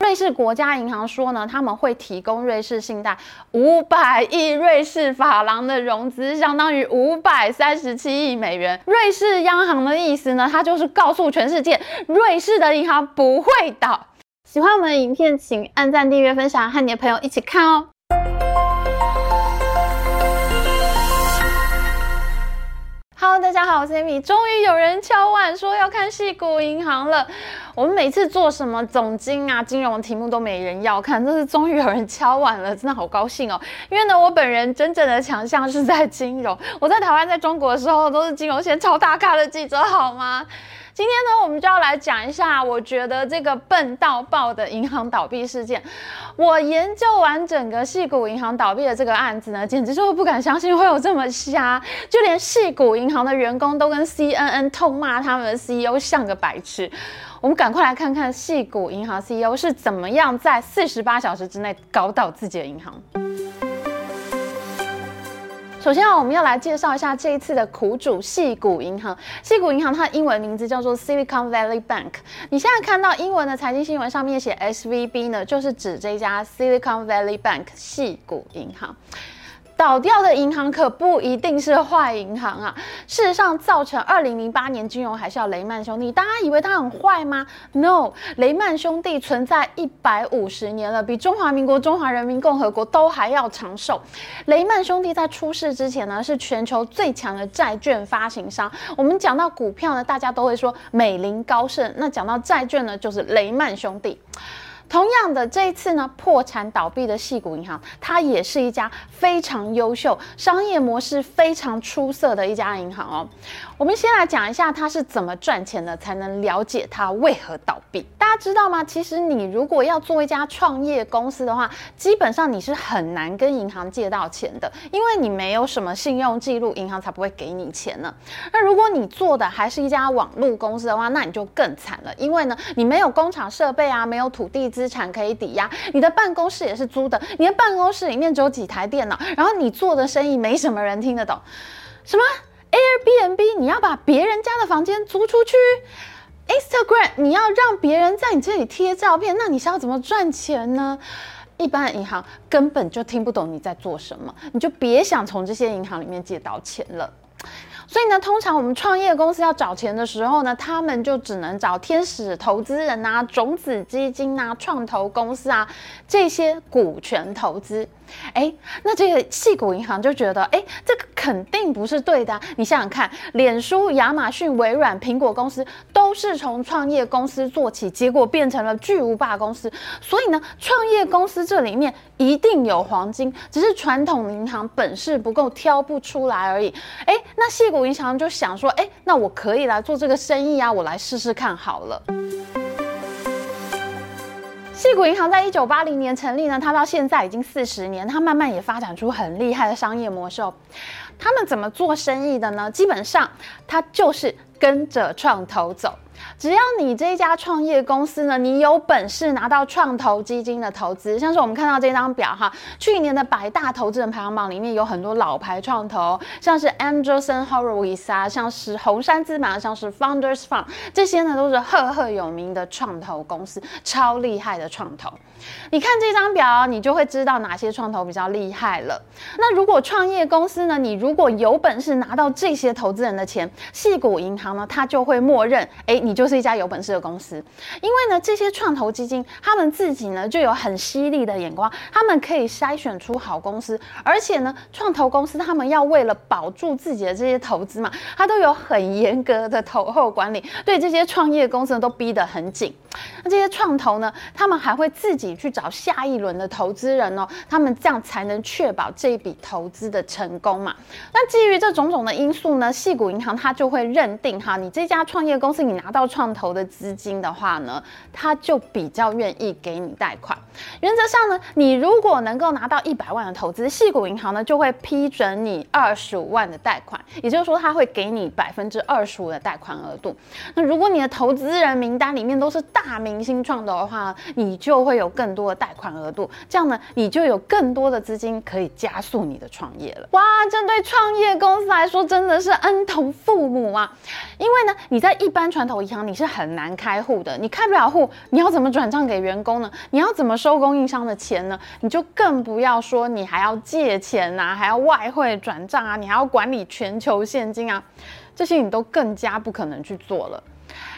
瑞士国家银行说呢，他们会提供瑞士信贷五百亿瑞士法郎的融资，相当于五百三十七亿美元。瑞士央行的意思呢，它就是告诉全世界，瑞士的银行不会倒。喜欢我们的影片，请按赞、订阅、分享，和你的朋友一起看哦。Hello，大家好，我是 Amy。终于有人敲碗说要看矽谷银行了。我们每次做什么总经啊、金融题目都没人要看，但是终于有人敲碗了，真的好高兴哦。因为呢，我本人真正的强项是在金融。我在台湾、在中国的时候都是金融线超大咖的记者，好吗？今天呢，我们就要来讲一下，我觉得这个笨到爆的银行倒闭事件。我研究完整个矽谷银行倒闭的这个案子呢，简直就不敢相信会有这么瞎，就连矽谷银行的员工都跟 CNN 痛骂他们的 CEO 像个白痴。我们赶快来看看矽谷银行 CEO 是怎么样在四十八小时之内搞倒自己的银行。首先啊，我们要来介绍一下这一次的苦主细谷银行。细谷银行它的英文名字叫做 Silicon Valley Bank。你现在看到英文的财经新闻上面写 SVB 呢，就是指这家 Silicon Valley Bank 细谷银行。倒掉的银行可不一定是坏银行啊！事实上，造成二零零八年金融海啸雷曼兄弟，大家以为他很坏吗？No，雷曼兄弟存在一百五十年了，比中华民国、中华人民共和国都还要长寿。雷曼兄弟在出事之前呢，是全球最强的债券发行商。我们讲到股票呢，大家都会说美林高盛，那讲到债券呢，就是雷曼兄弟。同样的，这一次呢，破产倒闭的系谷银行，它也是一家非常优秀、商业模式非常出色的一家银行哦。我们先来讲一下它是怎么赚钱的，才能了解它为何倒闭。大家知道吗？其实你如果要做一家创业公司的话，基本上你是很难跟银行借到钱的，因为你没有什么信用记录，银行才不会给你钱呢。那如果你做的还是一家网络公司的话，那你就更惨了，因为呢，你没有工厂设备啊，没有土地资产可以抵押，你的办公室也是租的，你的办公室里面只有几台电脑，然后你做的生意没什么人听得懂，什么？Airbnb，你要把别人家的房间租出去；Instagram，你要让别人在你这里贴照片，那你是要怎么赚钱呢？一般银行根本就听不懂你在做什么，你就别想从这些银行里面借到钱了。所以呢，通常我们创业公司要找钱的时候呢，他们就只能找天使投资人啊、种子基金啊、创投公司啊这些股权投资。哎，那这个矽谷银行就觉得，哎，这个肯定不是对的。你想想看，脸书、亚马逊、微软、苹果公司都是从创业公司做起，结果变成了巨无霸公司。所以呢，创业公司这里面一定有黄金，只是传统银行本事不够，挑不出来而已。哎，那矽谷银行就想说，哎，那我可以来做这个生意啊，我来试试看好了。矽谷银行在一九八零年成立呢，它到现在已经四十年，它慢慢也发展出很厉害的商业模式。他们怎么做生意的呢？基本上，它就是跟着创投走。只要你这家创业公司呢，你有本事拿到创投基金的投资，像是我们看到这张表哈，去年的百大投资人排行榜里面有很多老牌创投，像是 Anderson Horowitz 啊，像是红杉资本，像是 Founders Fund，这些呢都是赫赫有名的创投公司，超厉害的创投。你看这张表，你就会知道哪些创投比较厉害了。那如果创业公司呢，你如果有本事拿到这些投资人的钱，矽谷银行呢，它就会默认，哎，你就是一家有本事的公司。因为呢，这些创投基金他们自己呢就有很犀利的眼光，他们可以筛选出好公司，而且呢，创投公司他们要为了保住自己的这些投资嘛，他都有很严格的投后管理，对这些创业公司都逼得很紧。那这些创投呢，他们还会自己去找下一轮的投资人哦，他们这样才能确保这一笔投资的成功嘛。那基于这种种的因素呢，细谷银行它就会认定哈，你这家创业公司你拿到创投的资金的话呢，它就比较愿意给你贷款。原则上呢，你如果能够拿到一百万的投资，细谷银行呢就会批准你二十五万的贷款，也就是说，它会给你百分之二十五的贷款额度。那如果你的投资人名单里面都是大大明星创投的话，你就会有更多的贷款额度，这样呢，你就有更多的资金可以加速你的创业了。哇，这对创业公司来说真的是恩同父母啊！因为呢，你在一般传统银行你是很难开户的，你开不了户，你要怎么转账给员工呢？你要怎么收供应商的钱呢？你就更不要说你还要借钱啊，还要外汇转账啊，你还要管理全球现金啊，这些你都更加不可能去做了。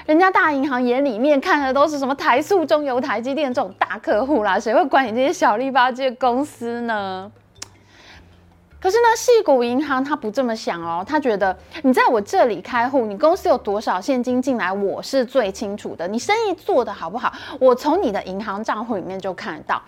人家大银行眼里面看的都是什么台塑、中油、台积电这种大客户啦，谁会管你这些小利巴这公司呢？可是呢，细谷银行他不这么想哦，他觉得你在我这里开户，你公司有多少现金进来，我是最清楚的。你生意做得好不好，我从你的银行账户里面就看得到。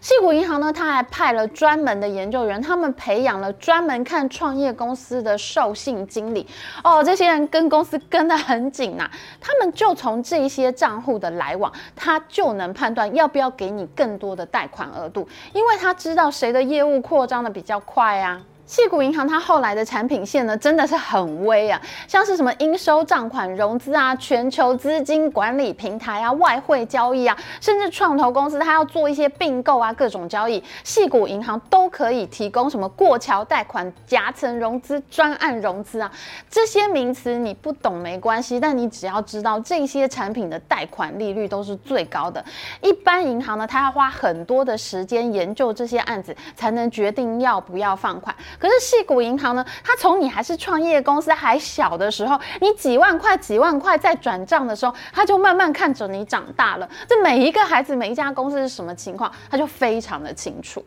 细谷银行呢，他还派了专门的研究员，他们培养了专门看创业公司的授信经理哦，这些人跟公司跟得很紧呐、他们就从这些账户的来往，他就能判断要不要给你更多的贷款额度，因为他知道谁的业务扩张的比较快啊。矽谷银行它后来的产品线呢，真的是很威啊，像是什么应收账款融资啊、全球资金管理平台啊、外汇交易啊，甚至创投公司它要做一些并购啊、各种交易，矽谷银行都可以提供什么过桥贷款、夹层融资、专案融资啊，这些名词你不懂没关系，但你只要知道这些产品的贷款利率都是最高的。一般银行呢，它要花很多的时间研究这些案子，才能决定要不要放款。可是细谷银行呢，它从你还是创业公司还小的时候，你几万块几万块在转账的时候，它就慢慢看着你长大了。这每一个孩子每一家公司是什么情况，它就非常的清楚。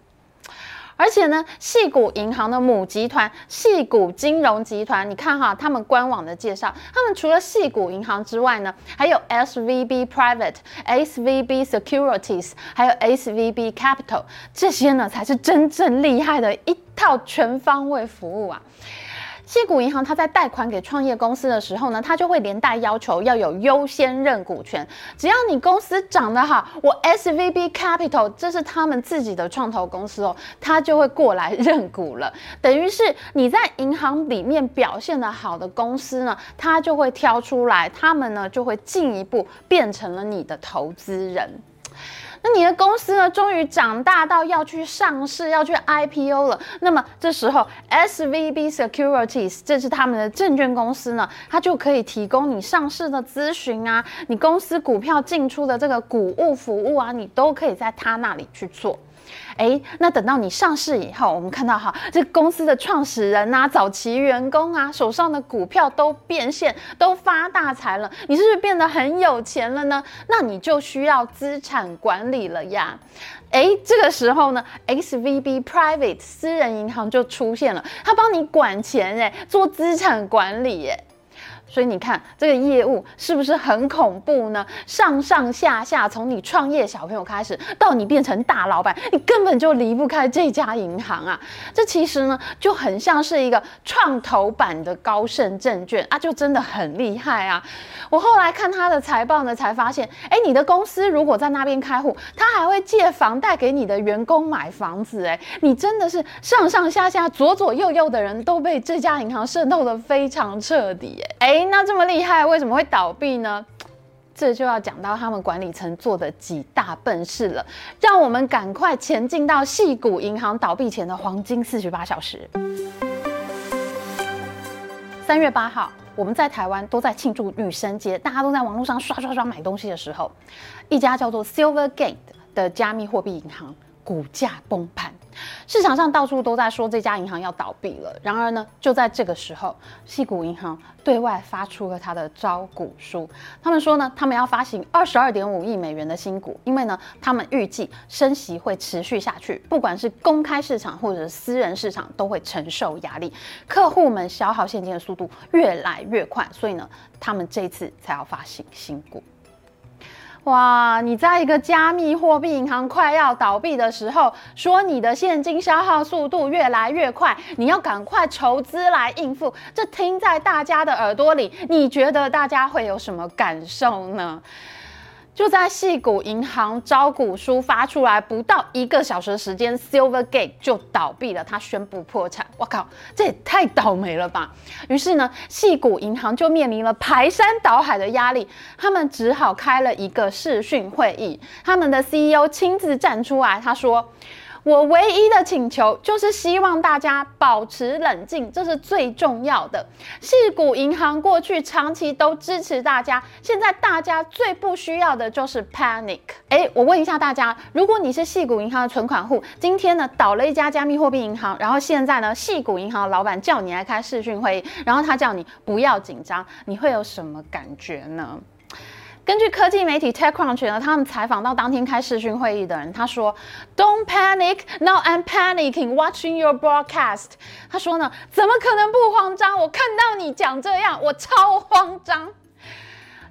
而且呢，细谷银行的母集团细谷金融集团，你看哈，他们官网的介绍，他们除了细谷银行之外呢，还有 SVB Private、SVB Securities，还有 SVB Capital，这些呢才是真正厉害的一套全方位服务啊。矽谷银行，它在贷款给创业公司的时候呢，它就会连带要求要有优先认股权。只要你公司长得好，我 SVB Capital 这是他们自己的创投公司哦，它就会过来认股了。等于是你在银行里面表现得好的公司呢，它就会挑出来，他们呢就会进一步变成了你的投资人。你的公司呢，终于长大到要去上市，要去 IPO 了。那么这时候，SVB Securities，这是他们的证券公司呢，它就可以提供你上市的咨询啊，你公司股票进出的这个股务服务啊，你都可以在他那里去做。哎，那等到你上市以后，我们看到哈，这公司的创始人啊、早期员工啊，手上的股票都变现，都发大财了，你是不是变得很有钱了呢？那你就需要资产管理了呀。哎，这个时候呢，SVB Private 私人银行就出现了，他帮你管钱，哎，做资产管理，哎。所以你看这个业务是不是很恐怖呢？上上下下，从你创业小朋友开始，到你变成大老板，你根本就离不开这家银行啊！这其实呢，就很像是一个创投版的高盛证券啊，就真的很厉害啊！我后来看他的财报呢，才发现，哎，你的公司如果在那边开户，他还会借房贷给你的员工买房子，哎，你真的是上上下下、左左右右的人都被这家银行渗透得非常彻底，哎。那这么厉害，为什么会倒闭呢？这就要讲到他们管理层做的几大笨事了。让我们赶快前进到矽谷银行倒闭前的黄金四十八小时。三月八号，我们在台湾都在庆祝女神节，大家都在网络上刷刷刷买东西的时候，一家叫做 Silvergate 的加密货币银行股价崩盘。市场上到处都在说这家银行要倒闭了。然而呢，就在这个时候，矽谷银行对外发出了他的招股书。他们说呢，他们要发行二十二点五亿美元的新股，因为呢，他们预计升息会持续下去，不管是公开市场或者私人市场都会承受压力，客户们消耗现金的速度越来越快，所以呢，他们这次才要发行新股。哇！你在一个加密货币银行快要倒闭的时候，说你的现金消耗速度越来越快，你要赶快筹资来应付，这听在大家的耳朵里，你觉得大家会有什么感受呢？就在细谷银行招股书发出来不到一个小时的时间，Silvergate 就倒闭了，他宣布破产。我靠，这也太倒霉了吧！于是呢，细谷银行就面临了排山倒海的压力，他们只好开了一个视讯会议，他们的 CEO 亲自站出来，他说。我唯一的请求就是希望大家保持冷静，这是最重要的。矽谷银行过去长期都支持大家，现在大家最不需要的就是 panic。哎，我问一下大家，如果你是矽谷银行的存款户，今天呢倒了一家加密货币银行，然后现在呢矽谷银行的老板叫你来开视讯会议，然后他叫你不要紧张，你会有什么感觉呢？根据科技媒体 TechCrunch 呢，他们采访到当天开视讯会议的人，他说：“Don't panic, now I'm panicking watching your broadcast。”他说呢，怎么可能不慌张？我看到你讲这样，我超慌张。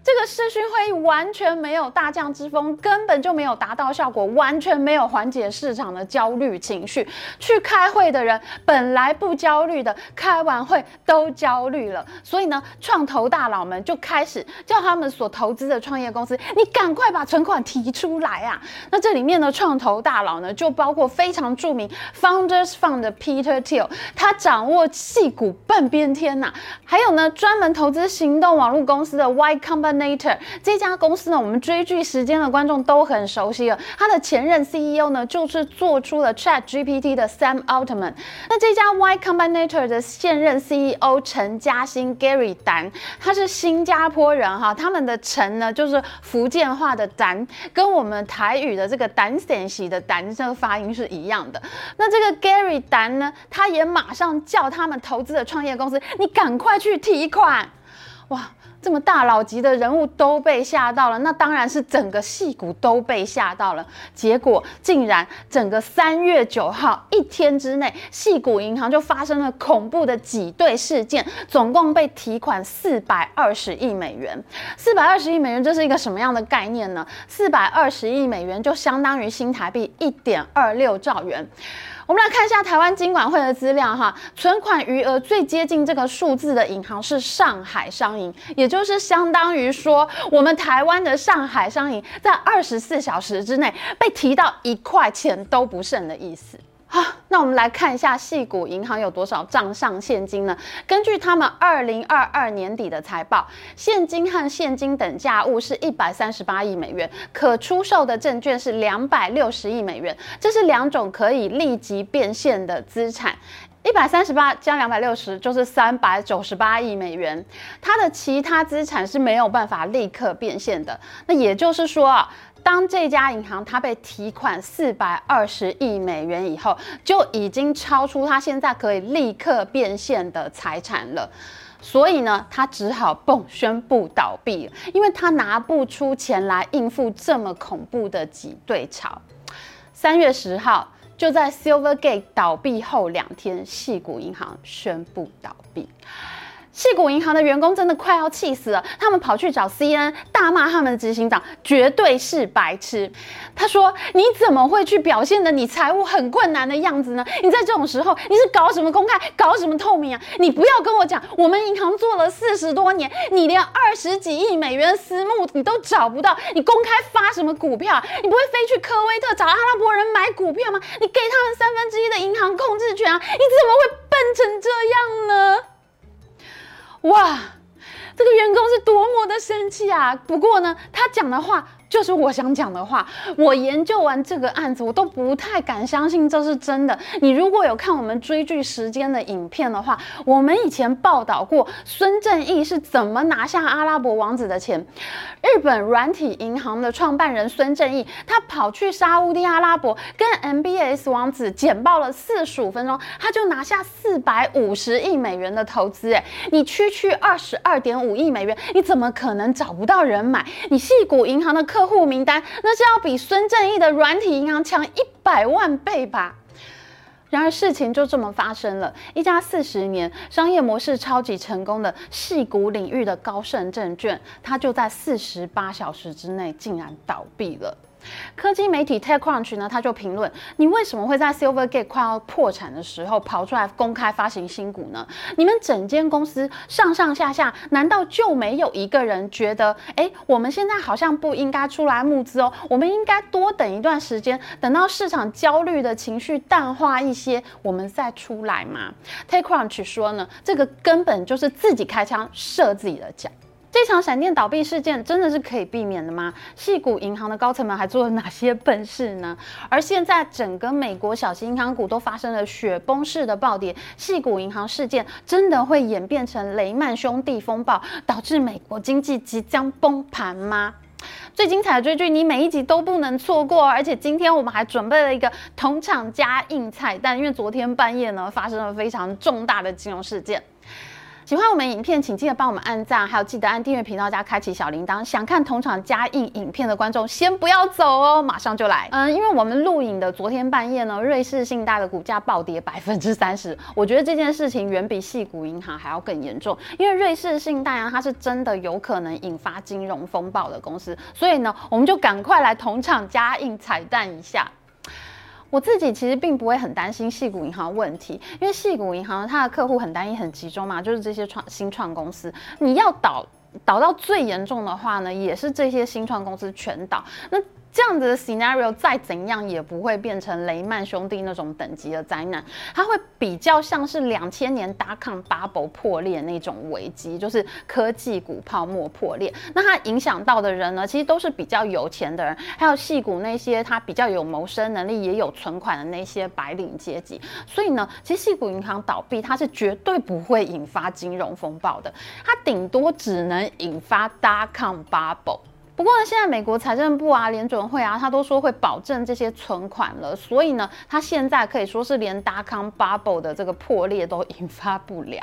这个视讯会议完全没有大将之风，根本就没有达到效果，完全没有缓解市场的焦虑情绪。去开会的人本来不焦虑的，开完会都焦虑了。所以呢，创投大佬们就开始叫他们所投资的创业公司，你赶快把存款提出来啊！那这里面的创投大佬呢，就包括非常著名 Founders Fund 的 Peter Thiel，他掌握戏骨半边天呐、还有呢，专门投资行动网络公司的 Y Combinator。Nator 这家公司呢，我们追剧时间的观众都很熟悉了。他的前任 CEO 呢，就是做出了 ChatGPT 的 Sam Altman。那这家 Y Combinator 的现任 CEO 陈嘉欣 Gary 丹，他是新加坡人哈，他们的陈呢就是福建话的丹，跟我们台语的这个丹陕西的丹这个发音是一样的。那这个 Gary 丹呢，他也马上叫他们投资的创业公司，你赶快去提款，哇！这么大佬级的人物都被吓到了，那当然是整个矽谷都被吓到了。结果竟然整个三月九号一天之内，矽谷银行就发生了恐怖的挤兑事件，总共被提款四百二十亿美元。四百二十亿美元这是一个什么样的概念呢？四百二十亿美元就相当于新台币一点二六兆元。我们来看一下台湾金管会的资料哈，存款余额最接近这个数字的银行是上海商银，也就是相当于说，我们台湾的上海商银在二十四小时之内被提到一块钱都不剩的意思。啊，那我们来看一下细谷银行有多少账上现金呢？根据他们二零二二年底的财报，现金和现金等价物是一百三十八亿美元，可出售的证券是两百六十亿美元，这是两种可以立即变现的资产。一百三十八加两百六十就是三百九十八亿美元，它的其他资产是没有办法立刻变现的。那也就是说啊。当这家银行它被提款四百二十亿美元以后，就已经超出它现在可以立刻变现的财产了，所以呢，它只好蹦宣布倒闭，因为它拿不出钱来应付这么恐怖的挤兑潮。三月十号，就在 Silvergate 倒闭后两天，细谷银行宣布倒闭。矽谷银行的员工真的快要气死了，他们跑去找 CNN 大骂他们的执行长绝对是白痴。他说：“你怎么会去表现的你财务很困难的样子呢？你在这种时候你是搞什么公开，搞什么透明啊？你不要跟我讲，我们银行做了四十多年，你连二十几亿美元私募你都找不到，你公开发什么股票？你不会飞去科威特找阿拉伯人买股票吗？你给他们三分之一的银行控制权啊？你怎么会笨成这样呢？”哇，这个员工是多么的生气啊！不过呢，他讲的话。就是我想讲的话。我研究完这个案子，我都不太敢相信这是真的。你如果有看我们追剧时间的影片的话，我们以前报道过孙正义是怎么拿下阿拉伯王子的钱。日本软体银行的创办人孙正义，他跑去沙乌地阿拉伯跟 MBS 王子简报了四十五分钟，他就拿下四百五十亿美元的投资。哎，你区区二十二点五亿美元，你怎么可能找不到人买？你细谷银行的客户名单，那是要比孙正义的软体银行强一百万倍吧？然而事情就这么发生了，一家四十年商业模式超级成功的戏骨领域的高盛证券，它就在四十八小时之内竟然倒闭了。科技媒体 TechCrunch 呢，他就评论：你为什么会在 Silvergate 快要破产的时候跑出来公开发行新股呢？你们整间公司上上下下，难道就没有一个人觉得，哎，我们现在好像不应该出来募资哦，我们应该多等一段时间，等到市场焦虑的情绪淡化一些，我们再出来嘛？TechCrunch 说呢，这个根本就是自己开枪射自己的脚。这场闪电倒闭事件真的是可以避免的吗？矽谷银行的高层们还做了哪些笨事呢？而现在整个美国小型银行股都发生了雪崩式的暴跌，矽谷银行事件真的会演变成雷曼兄弟风暴，导致美国经济即将崩盘吗？最精彩的追剧，你每一集都不能错过。而且今天我们还准备了一个同场加映彩蛋，因为昨天半夜呢发生了非常重大的金融事件。喜欢我们影片，请记得帮我们按赞，还有记得按订阅频道加开启小铃铛。想看同场加映影片的观众，先不要走哦，马上就来。嗯，因为我们录影的昨天半夜呢，瑞士信贷的股价暴跌百分之三十。我觉得这件事情远比矽谷银行还要更严重，因为瑞士信贷啊，它是真的有可能引发金融风暴的公司，所以呢，我们就赶快来同场加映彩蛋一下。我自己其实并不会很担心细谷银行问题，因为细谷银行它的客户很单一、很集中嘛，就是这些创新创公司。你要倒倒到最严重的话呢，也是这些新创公司全倒。那这样子的 scenario 再怎样也不会变成雷曼兄弟那种等级的灾难，它会比较像是两千年 d o c bubble 破裂那种危机，就是科技股泡沫破裂。那它影响到的人呢，其实都是比较有钱的人，还有戏股那些他比较有谋生能力、也有存款的那些白领阶级。所以呢，其实矽谷银行倒闭，它是绝对不会引发金融风暴的，它顶多只能引发 d o c bubble。不过呢，现在美国财政部啊、联准会啊，他都说会保证这些存款了，所以呢，他现在可以说是连达康 bubble 的这个破裂都引发不了。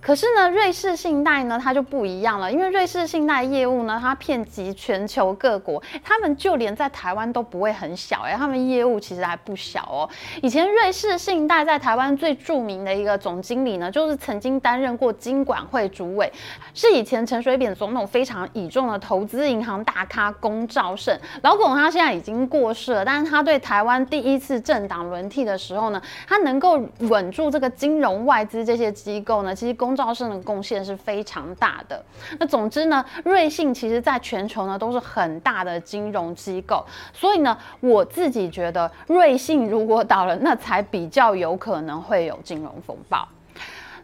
可是呢，瑞士信贷呢，它就不一样了，因为瑞士信贷业务呢，它遍及全球各国，他们就连在台湾都不会很小哎，他们业务其实还不小哦。以前瑞士信贷在台湾最著名的一个总经理呢，就是曾经担任过金管会主委，是以前陈水扁总统非常倚重的投资银行大咖龚兆胜。老龚他现在已经过世了，但是他对台湾第一次政党轮替的时候呢，他能够稳住这个金融外资这些机构呢，其实龚造胜的贡献是非常大的。那总之呢，瑞信其实在全球呢都是很大的金融机构，所以呢，我自己觉得瑞信如果倒了，那才比较有可能会有金融风暴。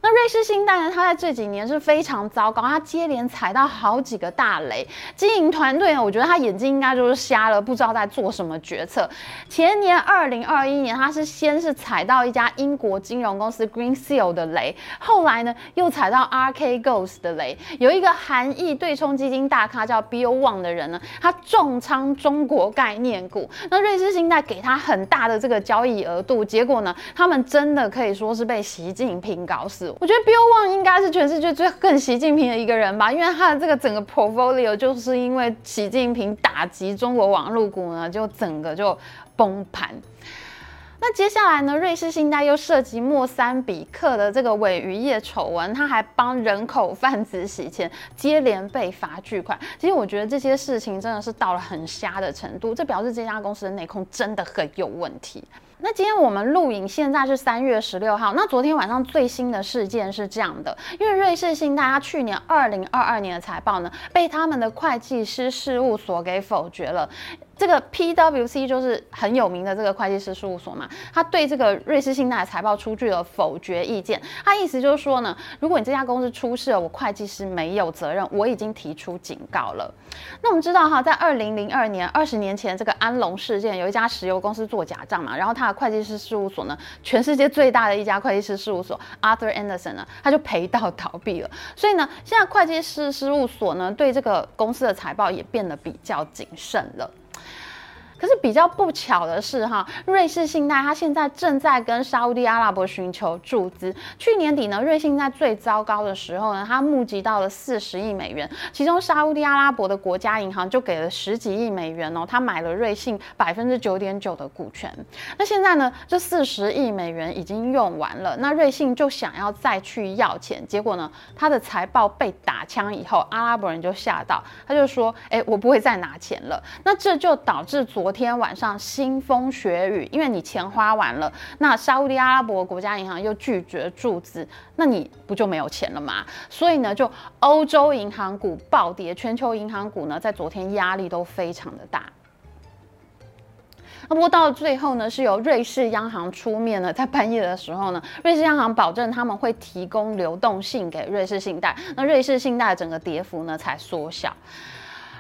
那瑞士信贷呢？它在这几年是非常糟糕，它接连踩到好几个大雷。经营团队呢，我觉得他眼睛应该就是瞎了，不知道在做什么决策。前年二零二一年，他是先是踩到一家英国金融公司 Green Seal 的雷，后来呢又踩到 Archegos 的雷。有一个韩裔对冲基金大咖叫 Bill Wang 的人呢，他重仓中国概念股。那瑞士信贷给他很大的这个交易额度，结果呢，他们真的可以说是被习近平搞死。我觉得 Bill Wang 应该是全世界最恨习近平的一个人吧，因为他的这个整个 portfolio 就是因为习近平打击中国网络股呢，就整个就崩盘。那接下来呢，瑞士信贷又涉及莫桑比克的这个鮪鱼业丑闻，他还帮人口贩子洗钱，接连被罚巨款。其实我觉得这些事情真的是到了很瞎的程度，这表示这家公司的内控真的很有问题。那今天我们录影，现在是三月十六号。那昨天晚上最新的事件是这样的，因为瑞士信贷它去年二零二二年的财报呢，被他们的会计师事务所给否决了。这个 PwC 就是很有名的这个会计师事务所嘛，他对这个瑞士信贷财报出具了否决意见。他意思就是说呢，如果你这家公司出事了，我会计师没有责任，我已经提出警告了。那我们知道哈，在二零零二年，二十年前这个安龙事件，有一家石油公司做假账嘛，然后他会计师事务所呢，全世界最大的一家会计师事务所 Arthur Anderson 呢，他就赔到倒闭了。所以呢，现在会计师事务所呢，对这个公司的财报也变得比较谨慎了。可是比较不巧的是，哈，瑞士信贷它现在正在跟沙乌地阿拉伯寻求注资。去年底呢，瑞信在最糟糕的时候呢，它募集到了四十亿美元，其中沙乌地阿拉伯的国家银行就给了十几亿美元哦，它买了瑞信百分之九点九的股权。那现在呢，这四十亿美元已经用完了，那瑞信就想要再去要钱，结果呢，它的财报被打枪以后，阿拉伯人就吓到，他就说，哎，我不会再拿钱了。那这就导致昨昨天晚上腥风血雨，因为你钱花完了，那沙乌地阿拉伯国家银行又拒绝注资，那你不就没有钱了吗？所以呢，就欧洲银行股暴跌，全球银行股呢在昨天压力都非常的大。那不过到最后呢，是由瑞士央行出面呢，在半夜的时候呢，瑞士央行保证他们会提供流动性给瑞士信贷，那瑞士信贷整个跌幅呢才缩小。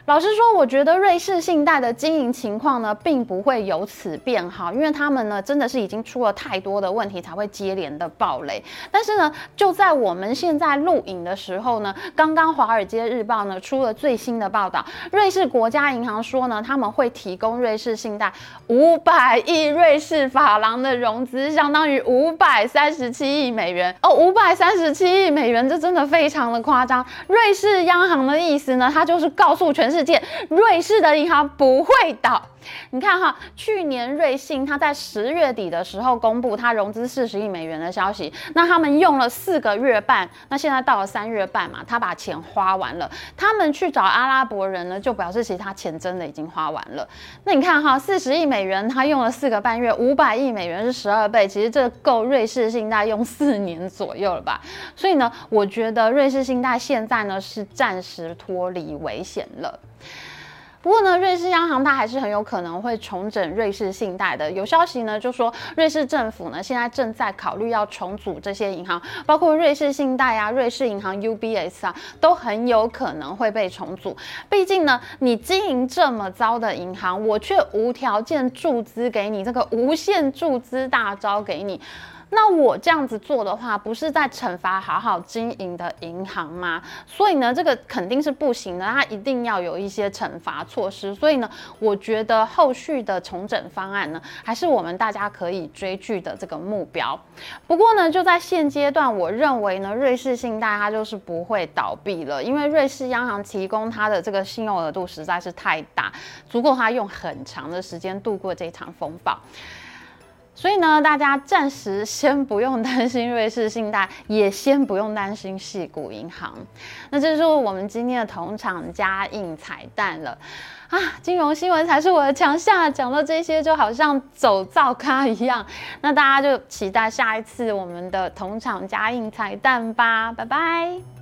老实说，我觉得瑞士信贷的经营情况呢，并不会由此变好，因为他们呢，真的是已经出了太多的问题，才会接连的爆雷。但是呢，就在我们现在录影的时候呢，刚刚《华尔街日报》呢出了最新的报道，瑞士国家银行说呢，他们会提供瑞士信贷五百亿瑞士法郎的融资，相当于五百三十七亿美元哦，五百三十七亿美元，这真的非常的夸张。瑞士央行的意思呢，他就是告诉全世世界，瑞士的银行不会倒。你看哈，去年瑞信他在十月底的时候公布他融资四十亿美元的消息，那他们用了四个月半，那现在到了三月半嘛，他把钱花完了，他们去找阿拉伯人呢，就表示其实他钱真的已经花完了。那你看哈，四十亿美元他用了四个半月，五百亿美元是十二倍，其实这够瑞士信贷用四年左右了吧？所以呢，我觉得瑞士信贷现在呢是暂时脱离危险了。不过呢，瑞士央行它还是很有可能会重整瑞士信贷的。有消息呢，就说瑞士政府呢现在正在考虑要重组这些银行，包括瑞士信贷啊、瑞士银行 UBS 啊，都很有可能会被重组。毕竟呢，你经营这么糟的银行，我却无条件注资给你，这个无限注资大招给你。那我这样子做的话，不是在惩罚好好经营的银行吗？所以呢，这个肯定是不行的，它一定要有一些惩罚措施。所以呢，我觉得后续的重整方案呢，还是我们大家可以追剧的这个目标。不过呢，就在现阶段，我认为呢，瑞士信贷它就是不会倒闭了，因为瑞士央行提供它的这个信用额度实在是太大，足够它用很长的时间度过这场风暴。所以呢，大家暂时先不用担心瑞士信贷，也先不用担心系谷银行。那这就是我们今天的同场加映彩蛋了啊！金融新闻才是我的强项，讲到这些就好像走灶咖一样。那大家就期待下一次我们的同场加映彩蛋吧，拜拜。